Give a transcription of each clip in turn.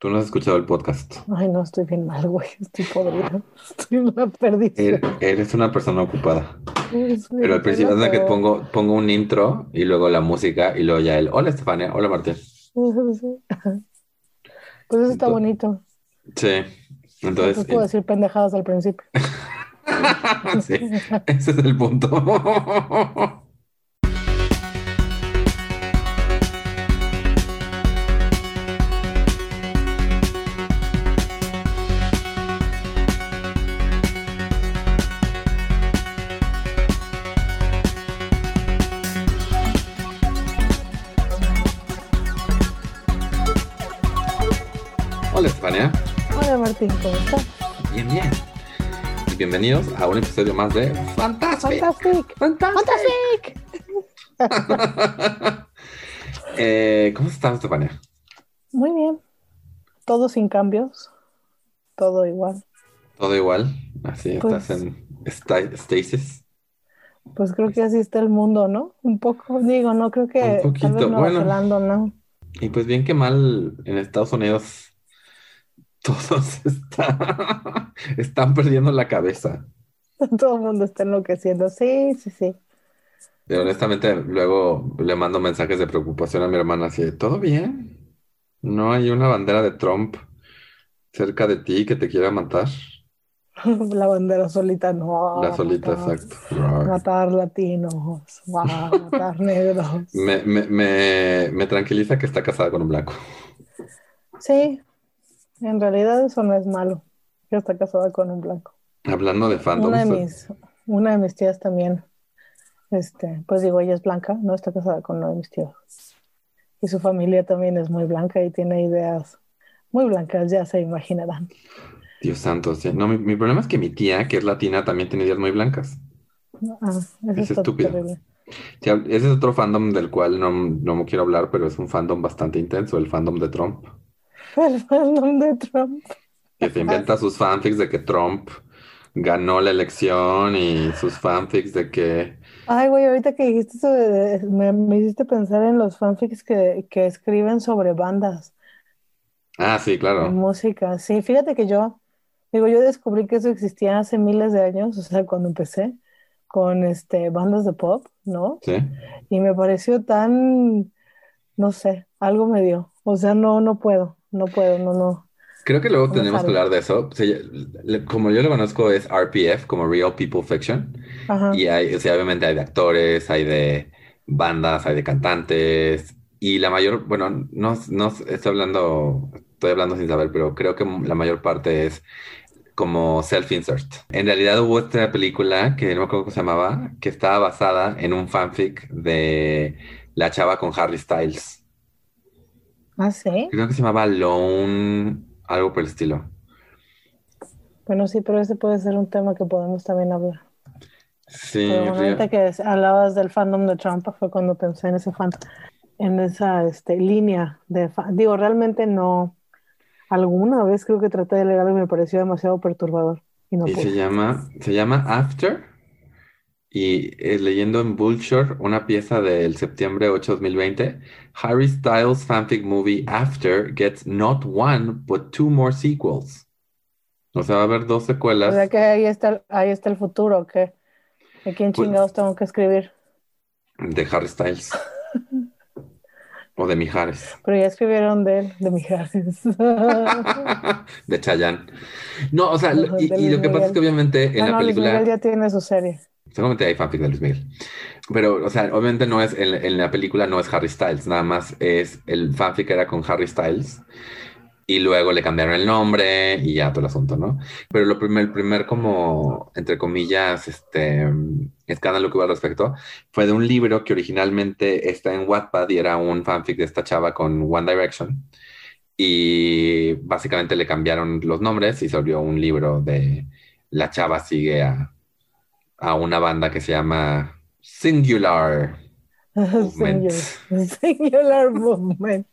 Tú no has escuchado el podcast. Ay, no, estoy bien mal, güey. Estoy podrida. Estoy en la perdición. Er- Eres una persona ocupada. Pero al principio es de que pongo, pongo un intro y luego la música y luego ya el Hola Estefania, hola Martín. Pues eso está Entonces- bonito. Sí. Entonces Entonces, puedo decir pendejadas al principio. sí, ese es el punto. Martín, ¿cómo estás? Bien, bien. Y bienvenidos a un episodio más de Fantastic. Fantastic. Fantastic. Fantastic. Eh, ¿cómo estás, Estefania? Muy bien. Todo sin cambios. Todo igual. ¿Todo igual? Así Pues- estás en sta- stasis. Pues creo que así está el mundo, ¿no? Un poco, digo, no creo que Un tal poquito, vez Nueva bueno. Zelanda, ¿no? Y pues bien que mal en Estados Unidos todos está- están perdiendo la cabeza. Todo el mundo está enloqueciendo. Sí, sí, sí. Y honestamente, luego le mando mensajes de preocupación a mi hermana así, de, ¿todo bien? ¿No hay una bandera de Trump cerca de ti que te quiera matar? La bandera solita, no. La solita, matar, exacto. Matar latinos, wow, matar negros. Me, me, me, me tranquiliza que está casada con un blanco. Sí, en realidad eso no es malo. Yo está casada con un blanco. Hablando de fandoms, Una de mis, una de mis tías también, este, pues digo, ella es blanca, no está casada con uno de mis tíos. Y su familia también es muy blanca y tiene ideas muy blancas, ya se imaginarán. Dios santo, sí. No, mi, mi problema es que mi tía, que es latina, también tiene ideas muy blancas. Ah, eso Es estúpido. terrible. Sí, ese es otro fandom del cual no, no me quiero hablar, pero es un fandom bastante intenso, el fandom de Trump. El fandom de Trump. Que se inventa sus fanfics de que Trump ganó la elección y sus fanfics de que... Ay, güey, ahorita que dijiste eso, de- me, me hiciste pensar en los fanfics que, que escriben sobre bandas Ah, sí, de claro. música. Sí, fíjate que yo, digo, yo descubrí que eso existía hace miles de años, o sea, cuando empecé con este bandas de pop, ¿no? Sí. Y me pareció tan, no sé, algo me dio. O sea, no, no puedo, no puedo, no, no. Creo que luego No tenemos que hablar de eso. Como yo lo conozco es RPF, como Real People Fiction. Ajá. Y hay, o sea, obviamente hay de actores, hay de bandas, hay de cantantes. Y la mayor, bueno, no, no estoy hablando, estoy hablando sin saber, pero creo que la mayor parte es como self-insert. En realidad hubo esta película que no me acuerdo cómo se llamaba, que estaba basada en un fanfic de la chava con Harry Styles. Ah, sí. Creo que se llamaba Lone, algo por el estilo. Bueno, sí, pero ese puede ser un tema que podemos también hablar. Sí, Pero ahorita que hablabas del fandom de Trump fue cuando pensé en ese fandom, en esa este, línea de digo, realmente no, alguna vez creo que traté de leer algo y me pareció demasiado perturbador y no Y se llama, se llama After. Y eh, leyendo en Vulture una pieza del septiembre 8, 2020, Harry Styles fanfic movie After gets not one, but two more sequels. O sea, va a haber dos O sea secuelas que ahí está, ahí está el futuro, que ¿a quién Pues- chingados tengo que escribir? de Harry Styles. O de Mijares. Pero ya escribieron de él, de Mijares. De Chayanne. No, o sea, y, De y Luis lo que pasa es que obviamente en Ah, la no, Luis película... Miguel ya tiene su serie. Seguramente hay fanfic de Luis Miguel. Pero, o sea, obviamente no es, en, en la película no es Harry Styles, nada más es el fanfic era con Harry Styles y luego le cambiaron el nombre y ya todo el asunto, ¿no? Pero lo primer, el primer como, entre comillas, este escándalo que hubo al respecto fue de un libro que originalmente está en Wattpad y era un fanfic de esta chava con One Direction y básicamente le cambiaron los nombres y se volvió un libro de la chava sigue a a una banda que se llama Singular Movement. Singular, singular movement.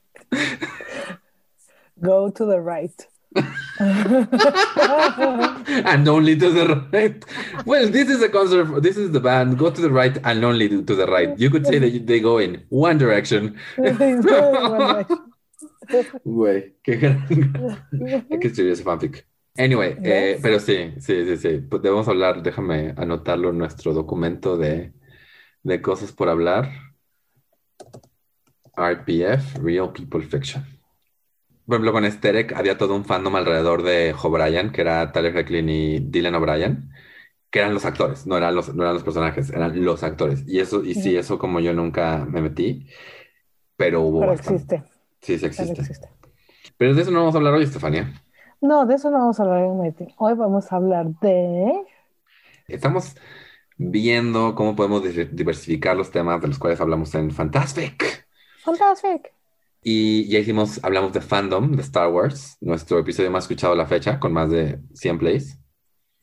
Go to the right. and only to the right. Well, this is a concert. This is the band. Go to the right and only to the right. You could say that they go in one direction. Güey, qué gran. Hay que escribir ese fanfic. Anyway, eh, pero sí, sí, sí, sí. Pues debemos hablar, déjame anotarlo en nuestro documento de, de cosas por hablar. RPF, Real People Fiction. Por ejemplo, con Sterek había todo un fandom alrededor de O'Brien, que era Tyler Hecklin y Dylan O'Brien, que eran los actores, no eran los, no eran los personajes, eran los actores. Y eso, y sí, eso como yo nunca me metí, pero hubo Pero bastante. existe. Sí, sí Pero existe. existe. Pero de eso no vamos a hablar hoy, Estefania. No, de eso no vamos a hablar en Meeting. Hoy vamos a hablar de. Estamos viendo cómo podemos di- diversificar los temas de los cuales hablamos en Fantastic. Fantastic. Y ya hicimos, hablamos de fandom, de Star Wars, nuestro episodio más escuchado a la fecha, con más de 100 plays.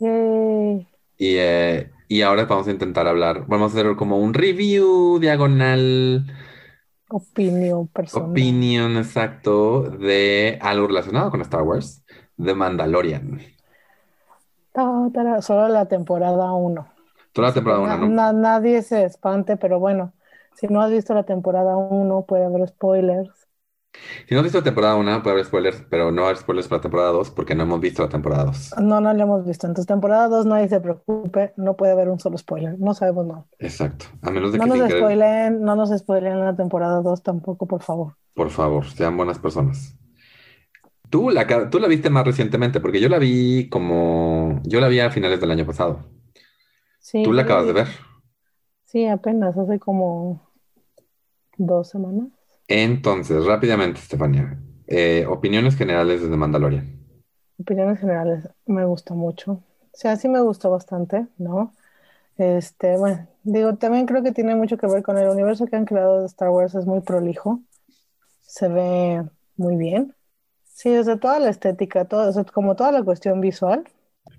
Yay. Y, eh, y ahora vamos a intentar hablar, vamos a hacer como un review diagonal, Opinión personal. opinion exacto de algo relacionado con Star Wars, de Mandalorian. Solo la temporada 1. Toda la temporada 1, ¿no? nadie se espante, pero bueno, si no has visto la temporada 1, puede haber spoilers. Si no has visto la temporada 1, puede haber spoilers, pero no haber spoilers para la temporada 2 porque no hemos visto la temporada 2. No, no la hemos visto. Entonces, temporada 2, nadie se preocupe, no puede haber un solo spoiler. No sabemos nada. Exacto. A menos de No que nos querer- spoilen, no nos spoilen la temporada 2 tampoco, por favor. Por favor, sean buenas personas. Tú la, tú la viste más recientemente, porque yo la vi como... Yo la vi a finales del año pasado. Sí, Tú la acabas de ver. Sí, apenas, hace como dos semanas. Entonces, rápidamente, Estefania. eh, opiniones generales desde Mandalorian. Opiniones generales, me gusta mucho. O sea, sí me gustó bastante, ¿no? Este, bueno, digo, también creo que tiene mucho que ver con el universo que han creado de Star Wars, es muy prolijo, se ve muy bien. Sí, o sea, toda la estética, todo, o sea, como toda la cuestión visual,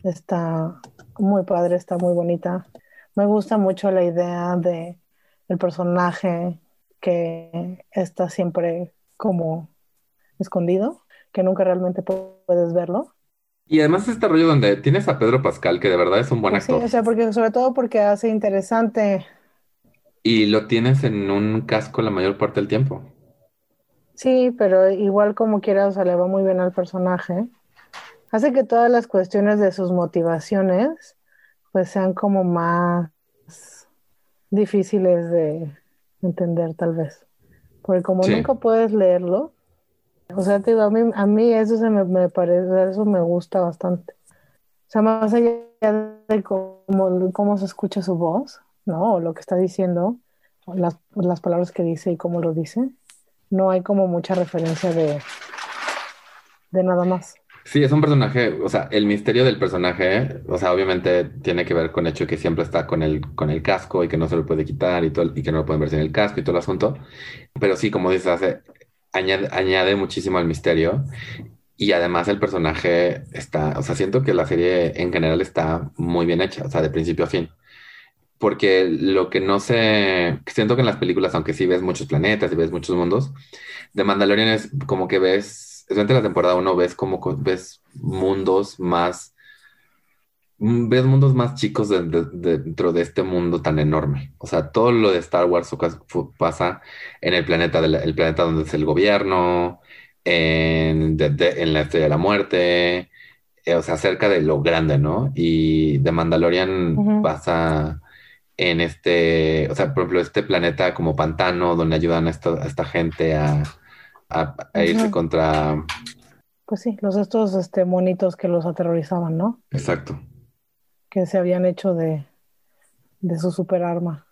está muy padre, está muy bonita. Me gusta mucho la idea de el personaje que está siempre como escondido, que nunca realmente puedes verlo. Y además este rollo donde tienes a Pedro Pascal, que de verdad es un buen Pues sí, actor, o sea, porque sobre todo porque hace interesante, y lo tienes en un casco la mayor parte del tiempo. Sí, pero igual como quiera, o sea, le va muy bien al personaje. Hace que todas las cuestiones de sus motivaciones, pues sean como más difíciles de entender, tal vez. Porque como Sí. nunca puedes leerlo, o sea, te digo, a mí, a mí eso se me, me parece, eso me gusta bastante. O sea, más allá de cómo, cómo se escucha su voz, ¿no? O lo que está diciendo, o las, las palabras que dice y cómo lo dice, no hay como mucha referencia de, de nada más. Sí, es un personaje, o sea, el misterio del personaje, o sea, obviamente tiene que ver con el hecho que siempre está con el, con el casco y que no se lo puede quitar y, todo, y que no lo pueden ver sin el casco y todo el asunto. Pero sí, como dices, hace, añade, añade muchísimo al misterio y además el personaje está, o sea, siento que la serie en general está muy bien hecha, o sea, de principio a fin. Porque lo que no sé, siento que en las películas, aunque sí ves muchos planetas y ves muchos mundos, de Mandalorian es como que ves, durante la temporada uno ves como co- ves mundos más, mm, ves mundos más chicos de- de- de- dentro de este mundo tan enorme. O sea, todo lo de Star Wars pasa en el planeta, de la- el planeta donde es el gobierno, en, la Estrella de la Muerte, eh, o sea, cerca de lo grande, ¿no? Y de Mandalorian pasa en este, o sea, por ejemplo, este planeta como pantano donde ayudan a esta, a esta gente a, a- a irse contra... Pues sí, los estos este, monitos que los aterrorizaban, ¿no? Exacto. Que se habían hecho de, de su superarma.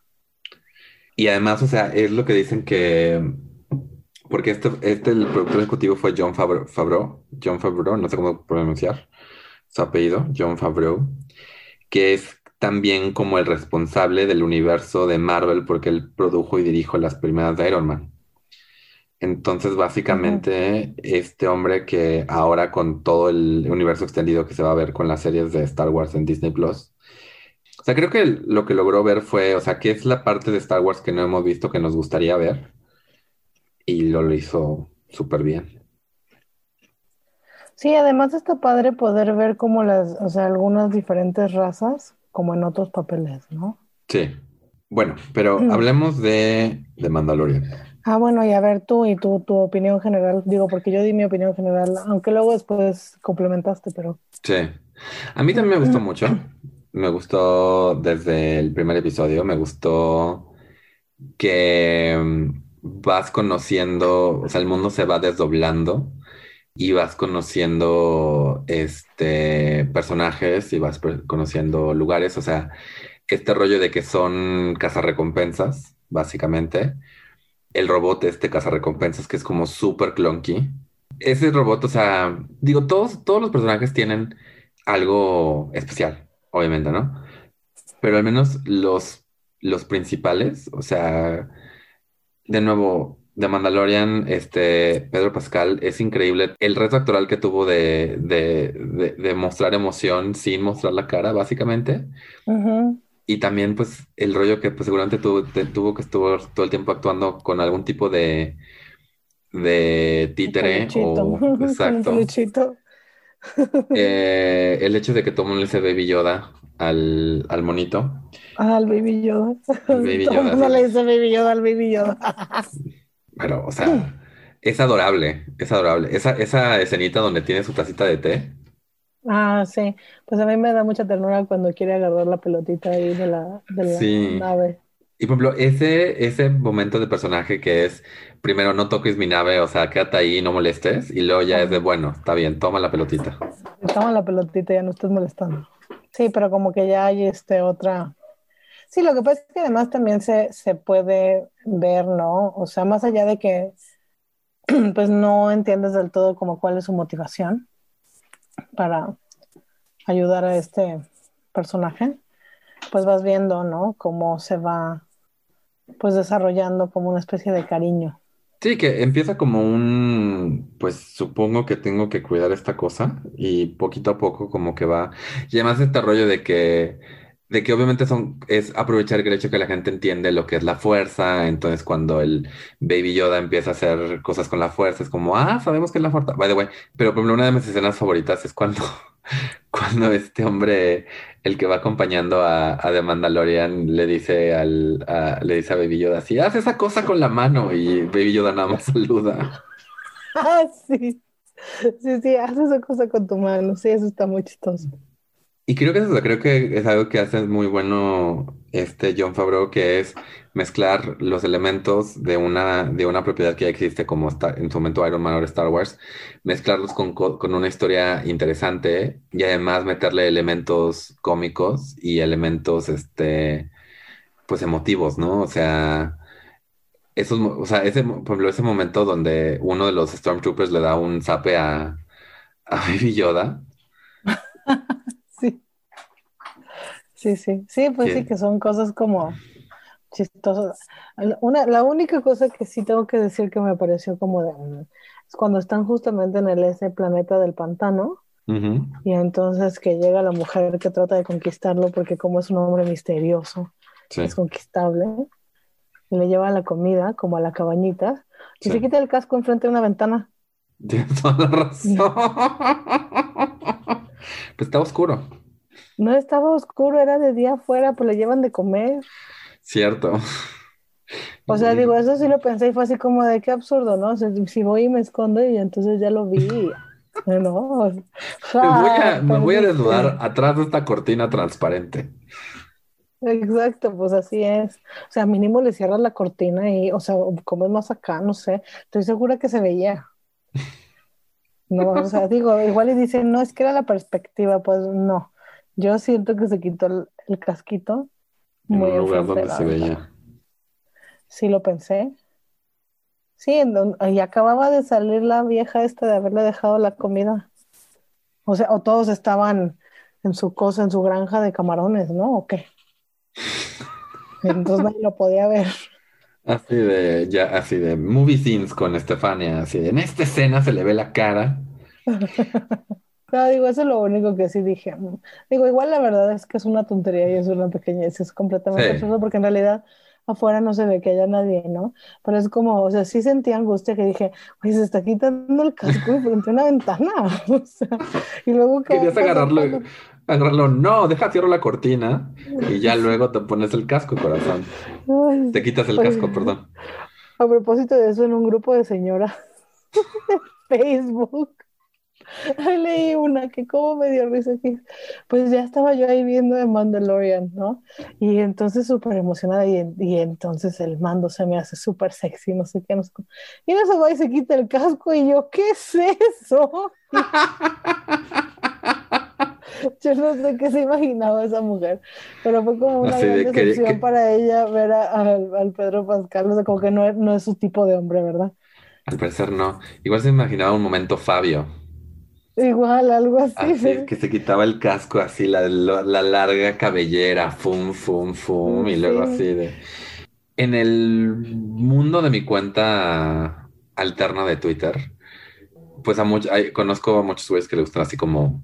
Y además, o sea, es lo que dicen que... Porque este, este el productor ejecutivo fue John Favreau, Favreau, John Favreau, no sé cómo pronunciar su apellido, John Favreau, que es también como el responsable del universo de Marvel porque él produjo y dirijo las primeras de Iron Man. Entonces, básicamente, este hombre que ahora con todo el universo extendido que se va a ver con las series de Star Wars en Disney Plus, o sea, creo que lo que logró ver fue, o sea, qué es la parte de Star Wars que no hemos visto que nos gustaría ver, y lo, lo hizo súper bien. Sí, además está padre poder ver como las, o sea, algunas diferentes razas, como en otros papeles, ¿no? Sí. Bueno, pero Mm. hablemos de, de Mandalorian. Ah, bueno, y a ver tú y tu, tu opinión general, digo, porque yo di mi opinión general, aunque luego después complementaste, pero... Sí, a mí también me gustó mucho, me gustó desde el primer episodio, me gustó que mm, vas conociendo, o sea, el mundo se va desdoblando y vas conociendo este personajes y vas conociendo lugares, o sea, este rollo de que son cazarrecompensas, básicamente. El robot este cazarrecompensas que es como súper clunky. Ese robot, o sea, digo, todos, todos los personajes tienen algo especial, obviamente, ¿no? Pero al menos los, los principales, o sea, de nuevo, de Mandalorian, este, Pedro Pascal, es increíble el reto actoral que tuvo de, de, mostrar emoción sin mostrar la cara, básicamente. Y también, pues, el rollo que pues, seguramente tuvo, tuvo que estuvo todo el tiempo actuando con algún tipo de, de títere o exacto. Eh, el hecho de que todo el mundo le dice Baby Yoda al, al monito. Ah, al Baby Yoda. Baby Yoda. le dice Baby Yoda al Baby Yoda. Pero, o sea, es adorable, es adorable. Esa, esa escenita donde tiene su tacita de té. Ah, sí. Pues a mí me da mucha ternura cuando quiere agarrar la pelotita ahí de la, de la nave. Y por ejemplo, ese, ese momento de personaje que es, primero, no toques mi nave, o sea, quédate ahí, no molestes, y luego ya es de, bueno, está bien, toma la pelotita. Toma la pelotita, ya no estés molestando. Sí, pero como que ya hay este otra, Sí, lo que pasa es que además también se, puede ver, ¿no? O sea, más allá de que pues no entiendes del todo como cuál es su motivación para ayudar a este personaje, pues vas viendo, ¿no? Cómo se va pues desarrollando como una especie de cariño. Sí, que empieza como un, pues supongo que tengo que cuidar esta cosa y poquito a poco como que va, y además este rollo de que de que obviamente son, es aprovechar el hecho que la gente entiende lo que es la fuerza, entonces cuando el Baby Yoda empieza a hacer cosas con la fuerza, es como, ah, sabemos que es la fuerza, by the way, pero una de mis escenas favoritas es cuando, cuando este hombre, el que va acompañando a, a The Mandalorian, le dice al, le dice a Baby Yoda, así, haz esa cosa con la mano, y Baby Yoda nada más saluda. Ah, sí, sí, sí, haz esa cosa con tu mano, sí, eso está muy chistoso. Y creo que eso, creo que es algo que hace muy bueno este John Favreau, que es mezclar los elementos de una, de una propiedad que ya existe, como en su momento Iron Man o Star Wars, mezclarlos con, con una historia interesante y además meterle elementos cómicos y elementos, este, pues emotivos, ¿no? O sea, esos, o sea, ese, por ejemplo, ese momento donde uno de los Stormtroopers le da un zape a, a Baby Yoda. Sí, sí, sí, pues sí, que son cosas como chistosas. Una, la única cosa que sí tengo que decir que me pareció como de, es cuando están justamente en el ese planeta del pantano y entonces que llega la mujer que trata de conquistarlo porque como es un hombre misterioso, es conquistable y le lleva la comida como a la cabañita y se quita el casco enfrente de una ventana. Tienes toda la razón. pues está oscuro. No estaba oscuro, era de día afuera, pues le llevan de comer. Cierto. O sea, digo, eso sí lo pensé y fue así como de qué absurdo, ¿no? O sea, si voy y me escondo y entonces ya lo vi. No. me voy a, desnudar atrás de esta cortina transparente. Exacto, pues así es. O sea, mínimo le cierras la cortina y, o sea, como es más acá, no sé. Estoy segura que se veía. No, o sea, digo, igual y dicen, no, es que era la perspectiva, pues no. Yo siento que se quitó el, casquito muy en un lugar donde se veía. Sí, lo pensé. Sí, y acababa de salir la vieja esta de haberle dejado la comida. O sea, o todos estaban en su cosa, en su granja de camarones, ¿no? ¿O qué? Entonces nadie lo podía ver. Así de, ya, así de movie scenes con Estefania, así de, en esta escena se le ve la cara. No, digo, eso es lo único que sí dije. Digo, igual la verdad es que es una tontería y es una pequeñez, es completamente absurdo porque en realidad afuera no se ve que haya nadie, ¿no? Pero es como, o sea, sí sentí angustia que dije, oye, se está quitando el casco frente a una ventana. O sea, y luego que. Querías agarrarlo, agarrarlo, no, deja cierro la cortina y ya luego te pones el casco, corazón. te quitas el casco, perdón. A propósito de eso, en un grupo de señoras de Facebook, leí una que como me dio risa que pues ya estaba yo ahí viendo de Mandalorian, ¿no? Y entonces súper emocionada y, y, entonces el mando se me hace súper sexy, no sé qué, no sé cómo. Y en eso va y se quita el casco y yo, ¿qué es eso? Yo no sé qué se imaginaba esa mujer, pero fue como una gran decepción para ella ver al Pedro Pascal, o sea, como que no, no es su tipo de hombre, ¿verdad? Al parecer no. Igual se imaginaba un momento Fabio. Igual, algo así. que se quitaba el casco así, la, la larga cabellera, fum, fum, fum, y luego así de... En el mundo de mi cuenta alterna de Twitter, pues a muchos, conozco a muchos güeyes que le gustan así como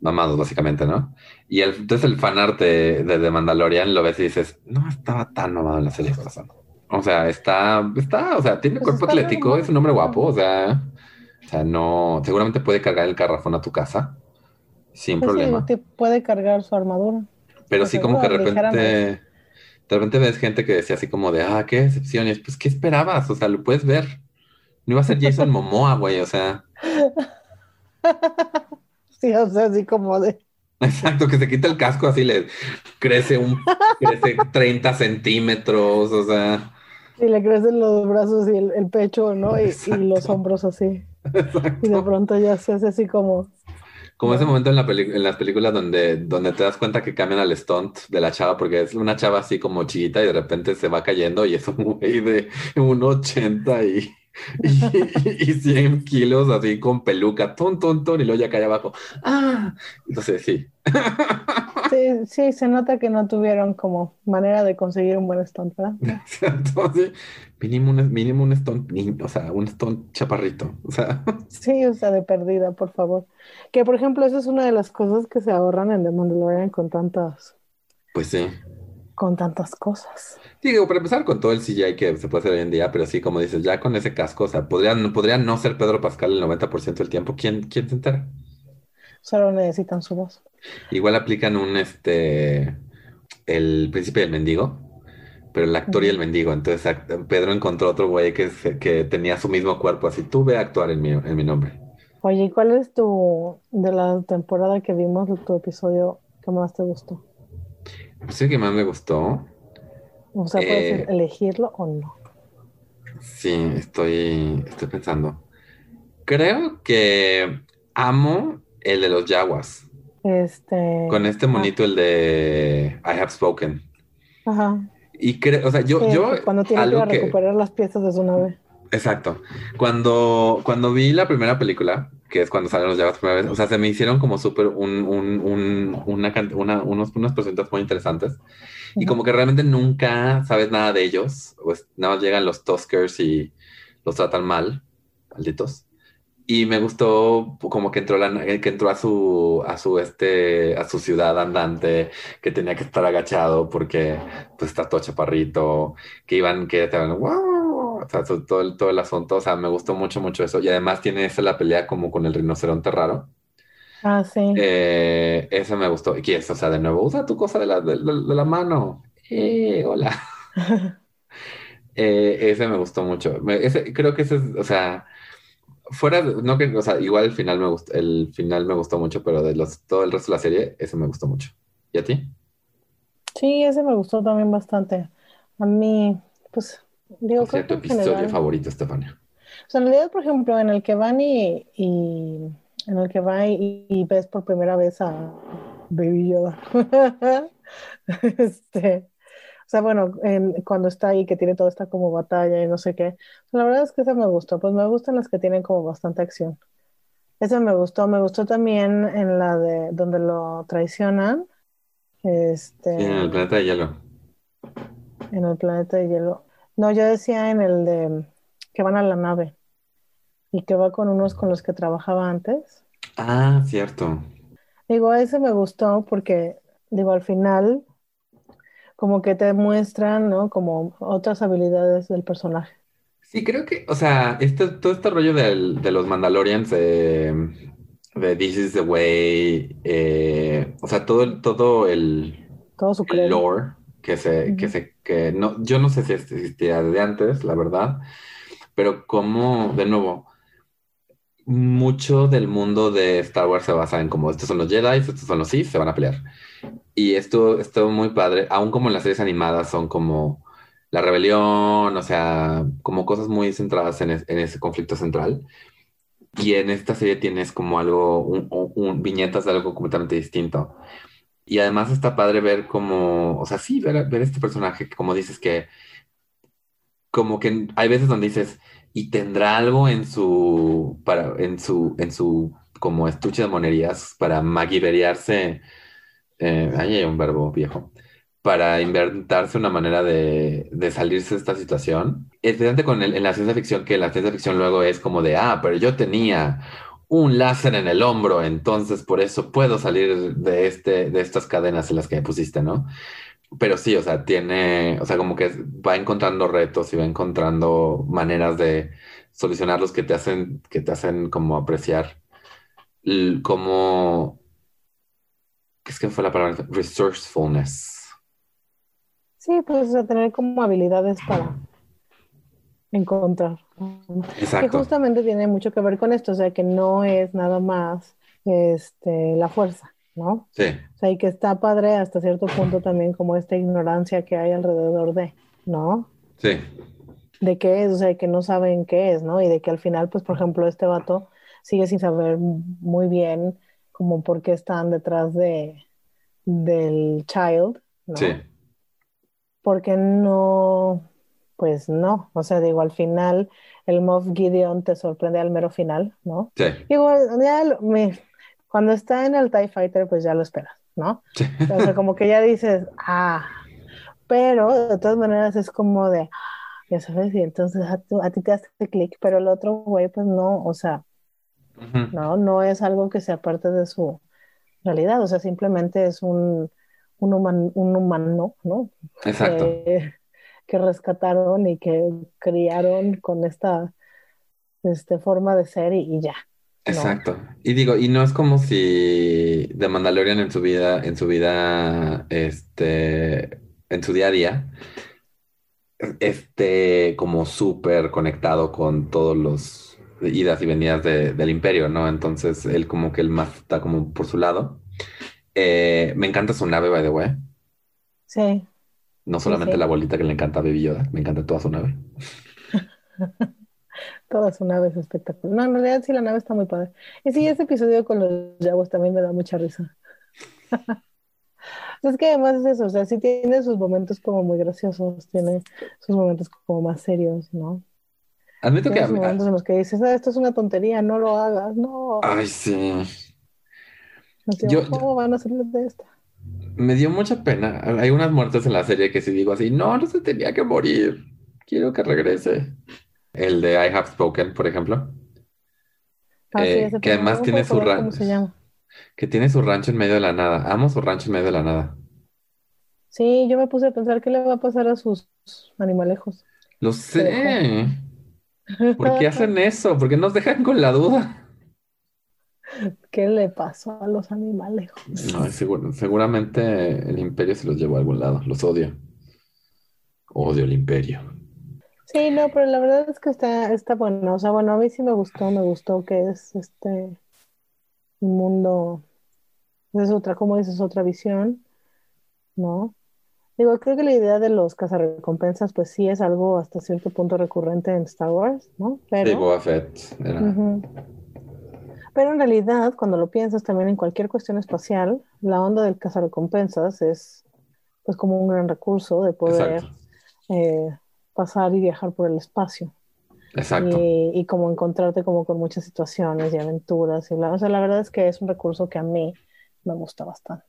mamados, básicamente, ¿no? Y el, entonces el fanart de, de, Mandalorian lo ves y dices, no estaba tan mamado en la serie pasada. O sea, está, está, o sea, tiene pues cuerpo atlético, es un hombre guapo, o sea, o sea, no, seguramente puede cargar el carrafón a tu casa sin pues problema. Sí, puede cargar su armadura. Pero sí como que de repente, de repente ves gente que decía así como de, ah, qué decepción, y pues, ¿qué esperabas? O sea, lo puedes ver. No iba a ser Jason Momoa, güey, o sea. Sí, o sea, así como de. Exacto, que se quita el casco, así le crece un, crece 30 centímetros, o sea. Y le crecen los brazos y el, pecho, ¿no? Y, los hombros así. Exacto. Y de pronto ya se hace así como. Como ese momento en, la en las películas donde, donde te das cuenta que cambian al stunt de la chava, porque es una chava así como chiquita y de repente se va cayendo y es un güey de 1,80 y y, 100 kilos así con peluca, ton, ton, ton, y luego ya cae abajo. Ah, entonces sí. Sí, sí, se nota que no tuvieron como manera de conseguir un buen stunt, ¿verdad? Entonces, mínimo un, mínimo un stunt, o sea, un stunt chaparrito, o sea. Sí, o sea, de perdida, por favor. Que, por ejemplo, eso es una de las cosas que se ahorran en The Mandalorian con tantas... Pues sí con tantas cosas. Digo, para empezar con todo el CGI que se puede hacer hoy en día, pero sí, como dices, ya con ese casco, o sea, podrían, podría no ser Pedro Pascal el 90% del tiempo. ¿Quién, ¿Quién se entera? Solo necesitan su voz. Igual aplican un, este, el príncipe del mendigo, pero el actor y el mendigo. Entonces Pedro encontró otro güey que, que tenía su mismo cuerpo, así, tú ve a actuar en mi, en mi nombre. Oye, ¿y cuál es tu, de la temporada que vimos, tu episodio que más te gustó? Sí, que más me gustó. O sea, puedes eh, elegirlo o no. Sí, estoy, estoy pensando. Creo que amo el de los Yaguas. Este. Con este monito, el de I Have Spoken. Ajá. Y creo, o sea, yo. yo cuando tiene que recuperar las piezas de su nave. Exacto. Cuando, cuando vi la primera película, que es cuando salen los Jaguars primera vez, o sea, se me hicieron como súper un, un, un, una, una, unos, unos presentaciones muy interesantes. Y como que realmente nunca sabes nada de ellos, pues nada más llegan los Tuskers y los tratan mal, malditos. Y me gustó como que entró, la, que entró a su, a su, este, a su ciudad andante, que tenía que estar agachado porque pues está todo chaparrito, que iban, que estaban, wow, o sea, todo el, todo el asunto, o sea, me gustó mucho, mucho eso. Y además tiene esa la pelea como con el rinoceronte raro. Ah, sí. Eh, eso me gustó. ¿Y qué es? O sea, de nuevo, usa tu cosa de la, de, la mano. Eh, hola. eh, ese me gustó mucho. ese, creo que ese es, o sea, fuera, no que, o sea, igual el final me gustó, el final me gustó mucho, pero de los, todo el resto de la serie, ese me gustó mucho. ¿Y a ti? Sí, ese me gustó también bastante. A mí, pues, Digo, ¿Cuál tu episodio favorito, Estefania? O sea, en realidad, por ejemplo, en el que van y, en el que va y, ves por primera vez a Baby Yoda. este, o sea, bueno, cuando está ahí, que tiene toda esta como batalla y no sé qué. La verdad es que ese me gustó. Pues me gustan las que tienen como bastante acción. Ese me gustó. Me gustó también en la de donde lo traicionan. Este, en el planeta de hielo. En el planeta de hielo. No, yo decía en el de que van a la nave y que va con unos con los que trabajaba antes. Ah, cierto. Digo, ese me gustó porque, digo, al final, como que te muestran, ¿no? Como otras habilidades del personaje. Sí, creo que, o sea, este, todo este rollo de los Mandalorians, de This is the Way, eh, o sea, todo, todo el, todo su lore que se, que se, que no, yo no sé si existía desde antes, la verdad, pero como, de nuevo, mucho del mundo de Star Wars se basa en como estos son los Jedi, estos son los Sith, se van a pelear. Y esto estuvo muy padre, aún como en las series animadas son como la rebelión, o sea, como cosas muy centradas en, ese conflicto central. Y en esta serie tienes como algo, un, viñetas de algo completamente distinto. Y además está padre ver como, o sea, sí, ver, ver este personaje, como dices que, como que hay veces donde dices, y tendrá algo en su, para, en su, en su, como estuche de monerías para maguiberiarse, eh, ahí hay un verbo viejo, para inventarse una manera de, de salirse de esta situación. Es diferente con el, en la ciencia ficción, que la ciencia ficción luego es como de, ah, pero yo tenía un láser en el hombro, entonces por eso puedo salir de, este, de estas cadenas en las que me pusiste, ¿no? Pero sí, o sea, tiene, o sea, como que va encontrando retos y va encontrando maneras de solucionarlos que te hacen, que te hacen como apreciar como, ¿qué es que fue la palabra? Resourcefulness. Sí, pues tener como habilidades para encontrar. Exacto. Que justamente tiene mucho que ver con esto, o sea, que no es nada más este, la fuerza, ¿no? Sí. O sea, y que está padre hasta cierto punto también como esta ignorancia que hay alrededor de, ¿no? Sí. De qué es, o sea, que no saben qué es, ¿no? Y de que al final, pues, por ejemplo, este vato sigue sin saber muy bien como por qué están detrás de del child, ¿no? Sí. Porque no, pues no, o sea, digo, al final el Moff Gideon te sorprende al mero final, ¿no? Sí. Digo, ya me, cuando está en el TIE Fighter, pues ya lo esperas, ¿no? Sí. O sea, como que ya dices, ah, pero de todas maneras es como de, ya sabes, y entonces a, a ti te hace clic, pero el otro güey, pues no, o sea, no, no es algo que sea parte de su realidad, o sea, simplemente es un, un, un humano, ¿no? Exacto que rescataron y que criaron con esta este, forma de ser y, ya. Exacto. Y digo, y no es como si The Mandalorian en su vida, en su vida, este, en su día a día, esté como súper conectado con todos los idas y venidas del imperio, ¿no? Entonces él como que él más está como por su lado. Eh, me encanta su nave, by the way. Sí. No solamente la bolita que le encanta a Baby Yoda, me encanta toda su nave. toda su nave es espectacular. No, en realidad sí, la nave está muy padre. Y sí, ese episodio con los Jaguars también me da mucha risa. es que además es eso, o sea, sí tiene sus momentos como muy graciosos, tiene sus momentos como más serios, ¿no? Admito que... Hay momentos en los que dices, ah, esto es una tontería, no lo hagas, no. Ay, sí. ¿Cómo van a hacer de esta? Me dio mucha pena. Hay unas muertes en la serie que si digo así, no, no se tenía que morir. Quiero que regrese. El de I Have Spoken, por ejemplo. Ah, eh, que además tiene su rancho. Que tiene su rancho en medio de la nada. Amo su rancho en medio de la nada. Sí, yo me puse a pensar qué le va a pasar a sus animalejos. Lo sé. ¿Por qué hacen eso? ¿Por qué nos dejan con la duda? ¿Qué le pasó a los animales? No, seguramente el imperio se los llevó a algún lado. Los odio. Odio el imperio. Sí, no, pero la verdad es que está, está bueno. O sea, bueno, a mí sí me gustó, me gustó que es este un mundo, es otra, como dices, otra visión, ¿no? Digo, creo que la idea de los cazarrecompensas, pues sí es algo hasta cierto punto recurrente en Star Wars, ¿no? Pero... Sí, Boba Fett. Pero en realidad, cuando lo piensas también en cualquier cuestión espacial, la onda del cazarrecompensas es pues como un gran recurso de poder eh, pasar y viajar por el espacio. Exacto. Y, como encontrarte como con muchas situaciones y aventuras. Y O sea, la verdad es que es un recurso que a mí me gusta bastante.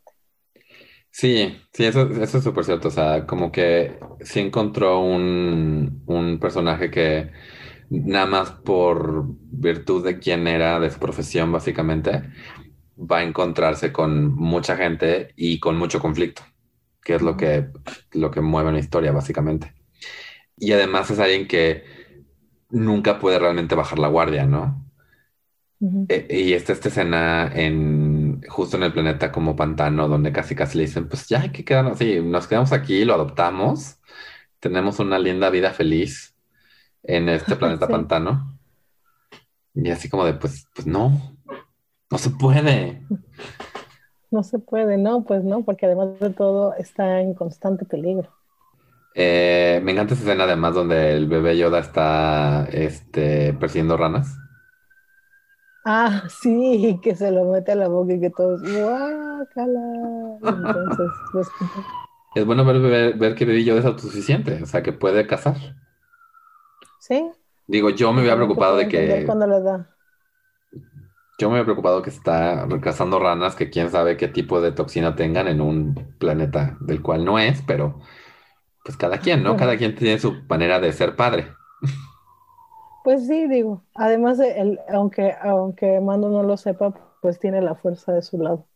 Sí, sí, eso, eso es súper cierto. O sea, como que sí encontró un, un personaje que nada más por virtud de quién era, de su profesión básicamente, va a encontrarse con mucha gente y con mucho conflicto, que es lo que, lo que mueve la historia básicamente. Y además es alguien que nunca puede realmente bajar la guardia, ¿no? E, y esta, esta escena en, justo en el planeta como pantano, donde casi casi le dicen, pues ya hay que quedarnos, sí, nos quedamos aquí, lo adoptamos, tenemos una linda vida feliz en este planeta Sí. pantano. Y así como de, pues, pues no, no se puede. No se puede, no, pues no, porque además de todo está en constante peligro. Eh, me encanta esa escena además donde el bebé Yoda está este, persiguiendo ranas. Ah, sí, que se lo mete a la boca y que todos, guácala. Entonces, pues, Es bueno ver, ver, ver que Baby Yoda es autosuficiente, o sea, que puede cazar. Sí. Digo, yo me había preocupado de que Cuando le da. yo me había preocupado que está cazando ranas que quién sabe qué tipo de toxina tengan en un planeta del cual no es, pero pues cada quien, ¿no? Cada quien tiene su manera de ser padre. Pues sí, digo. Además, el, aunque, aunque Mando no lo sepa, pues tiene la fuerza de su lado.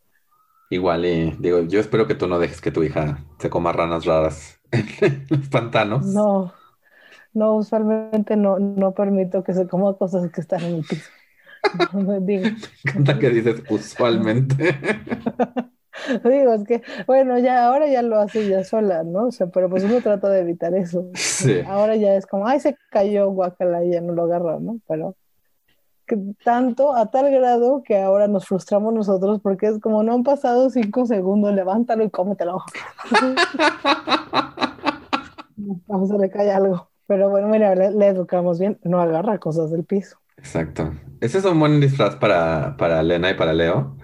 Igual y digo, yo espero que tú no dejes que tu hija se coma ranas raras en los pantanos. No, no, usualmente no, no permito que se coma cosas que están en el piso. No me digo. Me encanta que dices usualmente. Digo, es que, bueno, ya ahora ya lo hace ya sola, ¿no? O sea, pero pues uno trata de evitar eso. Sí. Ahora ya es como, ay, se cayó, guacala, y ya no lo agarra, ¿no? Pero que tanto, a tal grado que ahora nos frustramos nosotros porque es como, no han pasado cinco segundos, levántalo y cómetelo. Vamos, se le cae algo. Pero bueno, mira, le, le educamos bien, no agarra cosas del piso. Exacto. Ese es un buen disfraz para, para Lena y para Leo,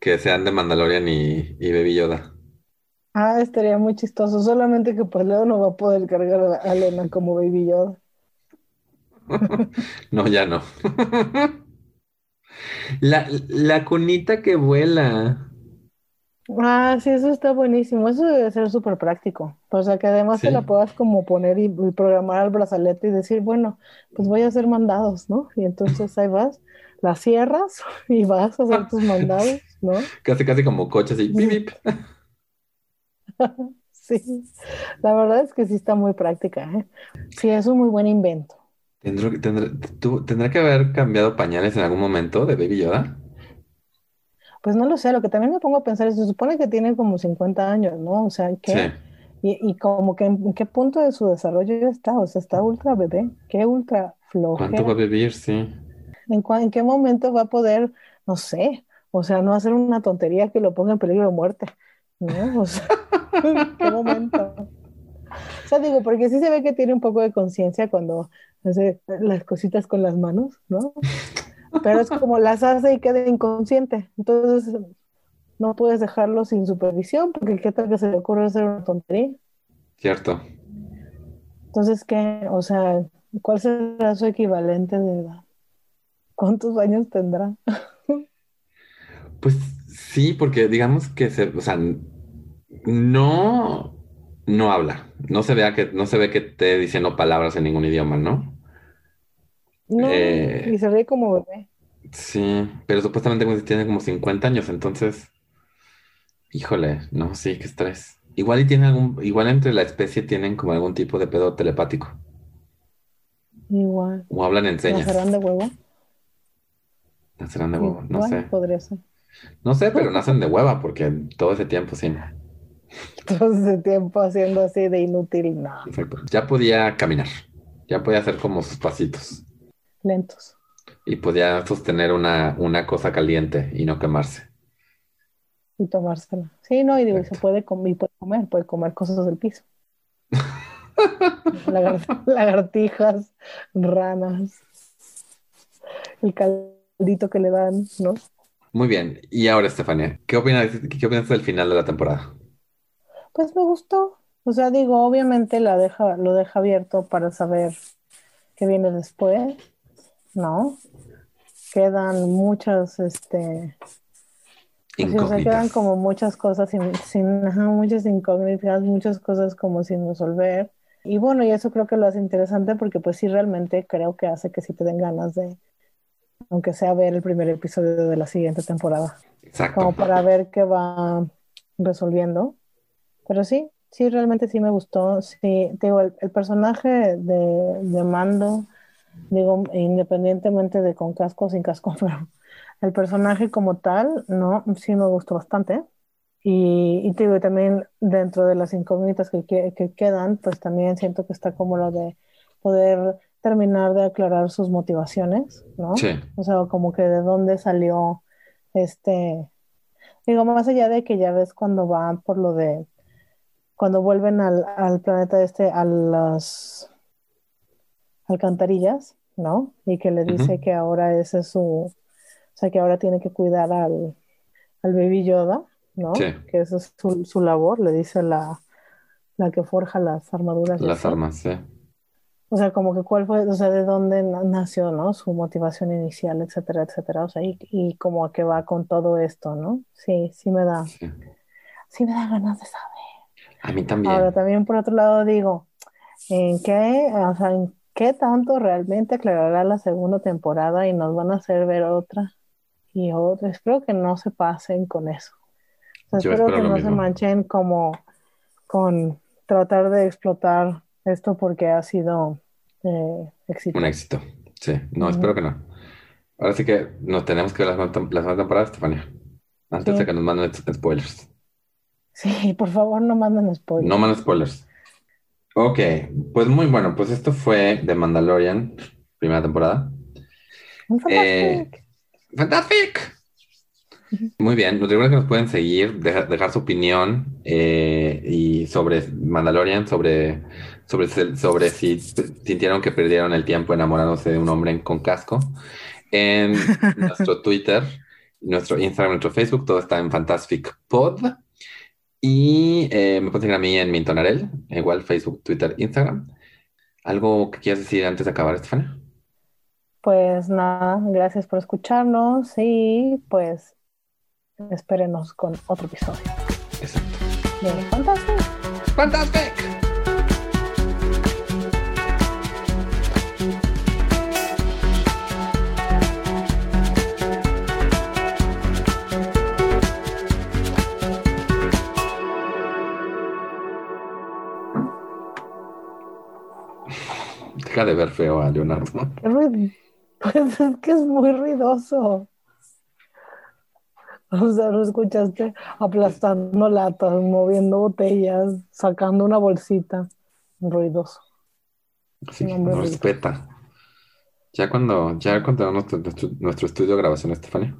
que sean de Mandalorian y, y Baby Yoda. Ah, estaría muy chistoso, solamente que pues Leo no va a poder cargar a, Lena como Baby Yoda. No, ya no. La, la cunita que vuela. Ah, sí, eso está buenísimo. Eso debe ser súper práctico. O sea, que además te Sí. la puedas como poner y, y programar al brazalete y decir, bueno, pues voy a hacer mandados, ¿no? Y entonces ahí vas, la cierras y vas a hacer tus mandados, ¿no? Casi, casi como coche así. bip, bip. Sí, la verdad es que sí está muy práctica, ¿eh? Sí, es un muy buen invento. Tendrá, tendrá, tú- ¿tendrá que haber cambiado pañales en algún momento de Baby Yoda? Pues no lo sé, lo que también me pongo a pensar, se supone que tiene como 50 años, ¿no? O sea, Sí. ¿qué? Y, y como que en qué punto de su desarrollo está, o sea, está ultra bebé, qué ultra ¿Cuánto va a vivir? Sí. ¿En, cua- en qué momento va a poder, no sé, o sea, no hacer una tontería que lo ponga en peligro de muerte? ¿No? O sea, ¿en qué momento? O sea, digo, porque sí se ve que tiene un poco de conciencia cuando hace las cositas con las manos, ¿no? Pero es como las hace y queda inconsciente. Entonces, no puedes dejarlo sin supervisión, porque qué tal que se le ocurre hacer una tontería. Cierto. Entonces, ¿qué? O sea, ¿cuál será su equivalente de edad? ¿Cuántos años tendrá? Pues sí, porque digamos que se, o sea, no, no habla. No se vea que, no se ve que esté diciendo palabras en ningún idioma, ¿no? No, Eh, y se ve como bebé. Sí, pero supuestamente tiene como 50 años, entonces, híjole, no, sí, qué estrés. Igual y tiene algún, igual entre la especie tienen como algún tipo de pedo telepático, Igual. o hablan en señas. ¿Nacerán de huevo? Nacerán de huevo, no sé. podría ser. No sé, pero nacen de hueva, porque todo ese tiempo sí. Todo ese tiempo haciendo así de inútil, no, Exacto. Ya podía caminar, ya podía hacer como sus pasitos, lentos. y podía sostener una, una cosa caliente y no quemarse. Y tomársela. Sí, no, y digo, se puede, com- y puede comer, puede comer cosas del piso. Lagar- lagartijas, ranas, el caldito que le dan, ¿no? Muy bien, y ahora, Estefania, ¿qué opinas, qué opinas del final de la temporada? Pues me gustó. O sea, digo, obviamente la deja, lo deja abierto para saber qué viene después, ¿no? Quedan muchas, este, pues o sea, quedan como muchas cosas sin, sin- ajá, muchas incógnitas, muchas cosas como sin resolver. Y bueno, y eso creo que lo hace interesante porque pues sí realmente creo que hace que sí te den ganas de, aunque sea ver el primer episodio de la siguiente temporada, Exacto. como para ver qué va resolviendo. Pero sí, sí, realmente sí me gustó. Sí, te digo, el, el personaje de, de Mando, digo, independientemente de con casco o sin casco, pero el personaje como tal, no, sí me gustó bastante. Y, y te digo, también dentro de las incógnitas que, que, que quedan, pues también siento que está como lo de poder terminar de aclarar sus motivaciones, ¿no? Sí. O sea, como que de dónde salió este, digo, más allá de que ya ves cuando van por lo de, cuando vuelven al, al planeta este, a las alcantarillas, ¿no? Y que le dice que ahora ese es su, o sea, que ahora tiene que cuidar al, al Baby Yoda, ¿no? Sí. Que esa es su, su labor, le dice la, la que forja las armaduras Las así. armas, sí. O sea, como que cuál fue, o sea, de dónde na- nació, ¿no? Su motivación inicial, etcétera, etcétera. O sea, y, y como a qué va con todo esto, ¿no? Sí, sí me da, sí. sí me da ganas de saber. A mí Ahora, también. también por otro lado digo, ¿en qué, o sea, en qué tanto realmente aclarará la segunda temporada y nos van a hacer ver otra y otra? Espero que no se pasen con eso. O sea, Yo espero espero que no se manchen como con tratar de explotar esto porque ha sido eh, Un exitoso. éxito. Sí. No, espero que no. Ahora sí que nos tenemos que ver la segunda, la segunda temporada, Estefania. Antes de que nos manden spoilers. Sí, por favor, no manden No spoilers. manden spoilers. Ok, pues muy bueno. Pues esto fue The Mandalorian, primera temporada. Eh, fantastic. ¡Fantastic! Muy bien, nos recuerda que nos pueden seguir, deja- dejar, su opinión eh, y sobre Mandalorian, sobre, sobre, sobre si sintieron que perdieron el tiempo enamorándose de un hombre con casco. En nuestro Twitter, nuestro Instagram, nuestro Facebook, todo está en Fantastic Pod. Y eh, me pueden seguir a mí en Mintonarel, igual Facebook, Twitter, Instagram. ¿Algo que quieras decir antes de acabar, Estefania? Pues nada, gracias por escucharnos y pues espérenos con otro episodio Exacto. de Fantastic. ¡Fantastic! Deja de ver feo a Leonardo. Pues es que es muy ruidoso. O sea, lo escuchaste aplastando latas, moviendo botellas, sacando una bolsita. Ruidoso. Sí, No, respeta. Ya cuando, ya cuando nuestro, nuestro estudio de grabación, Estefania.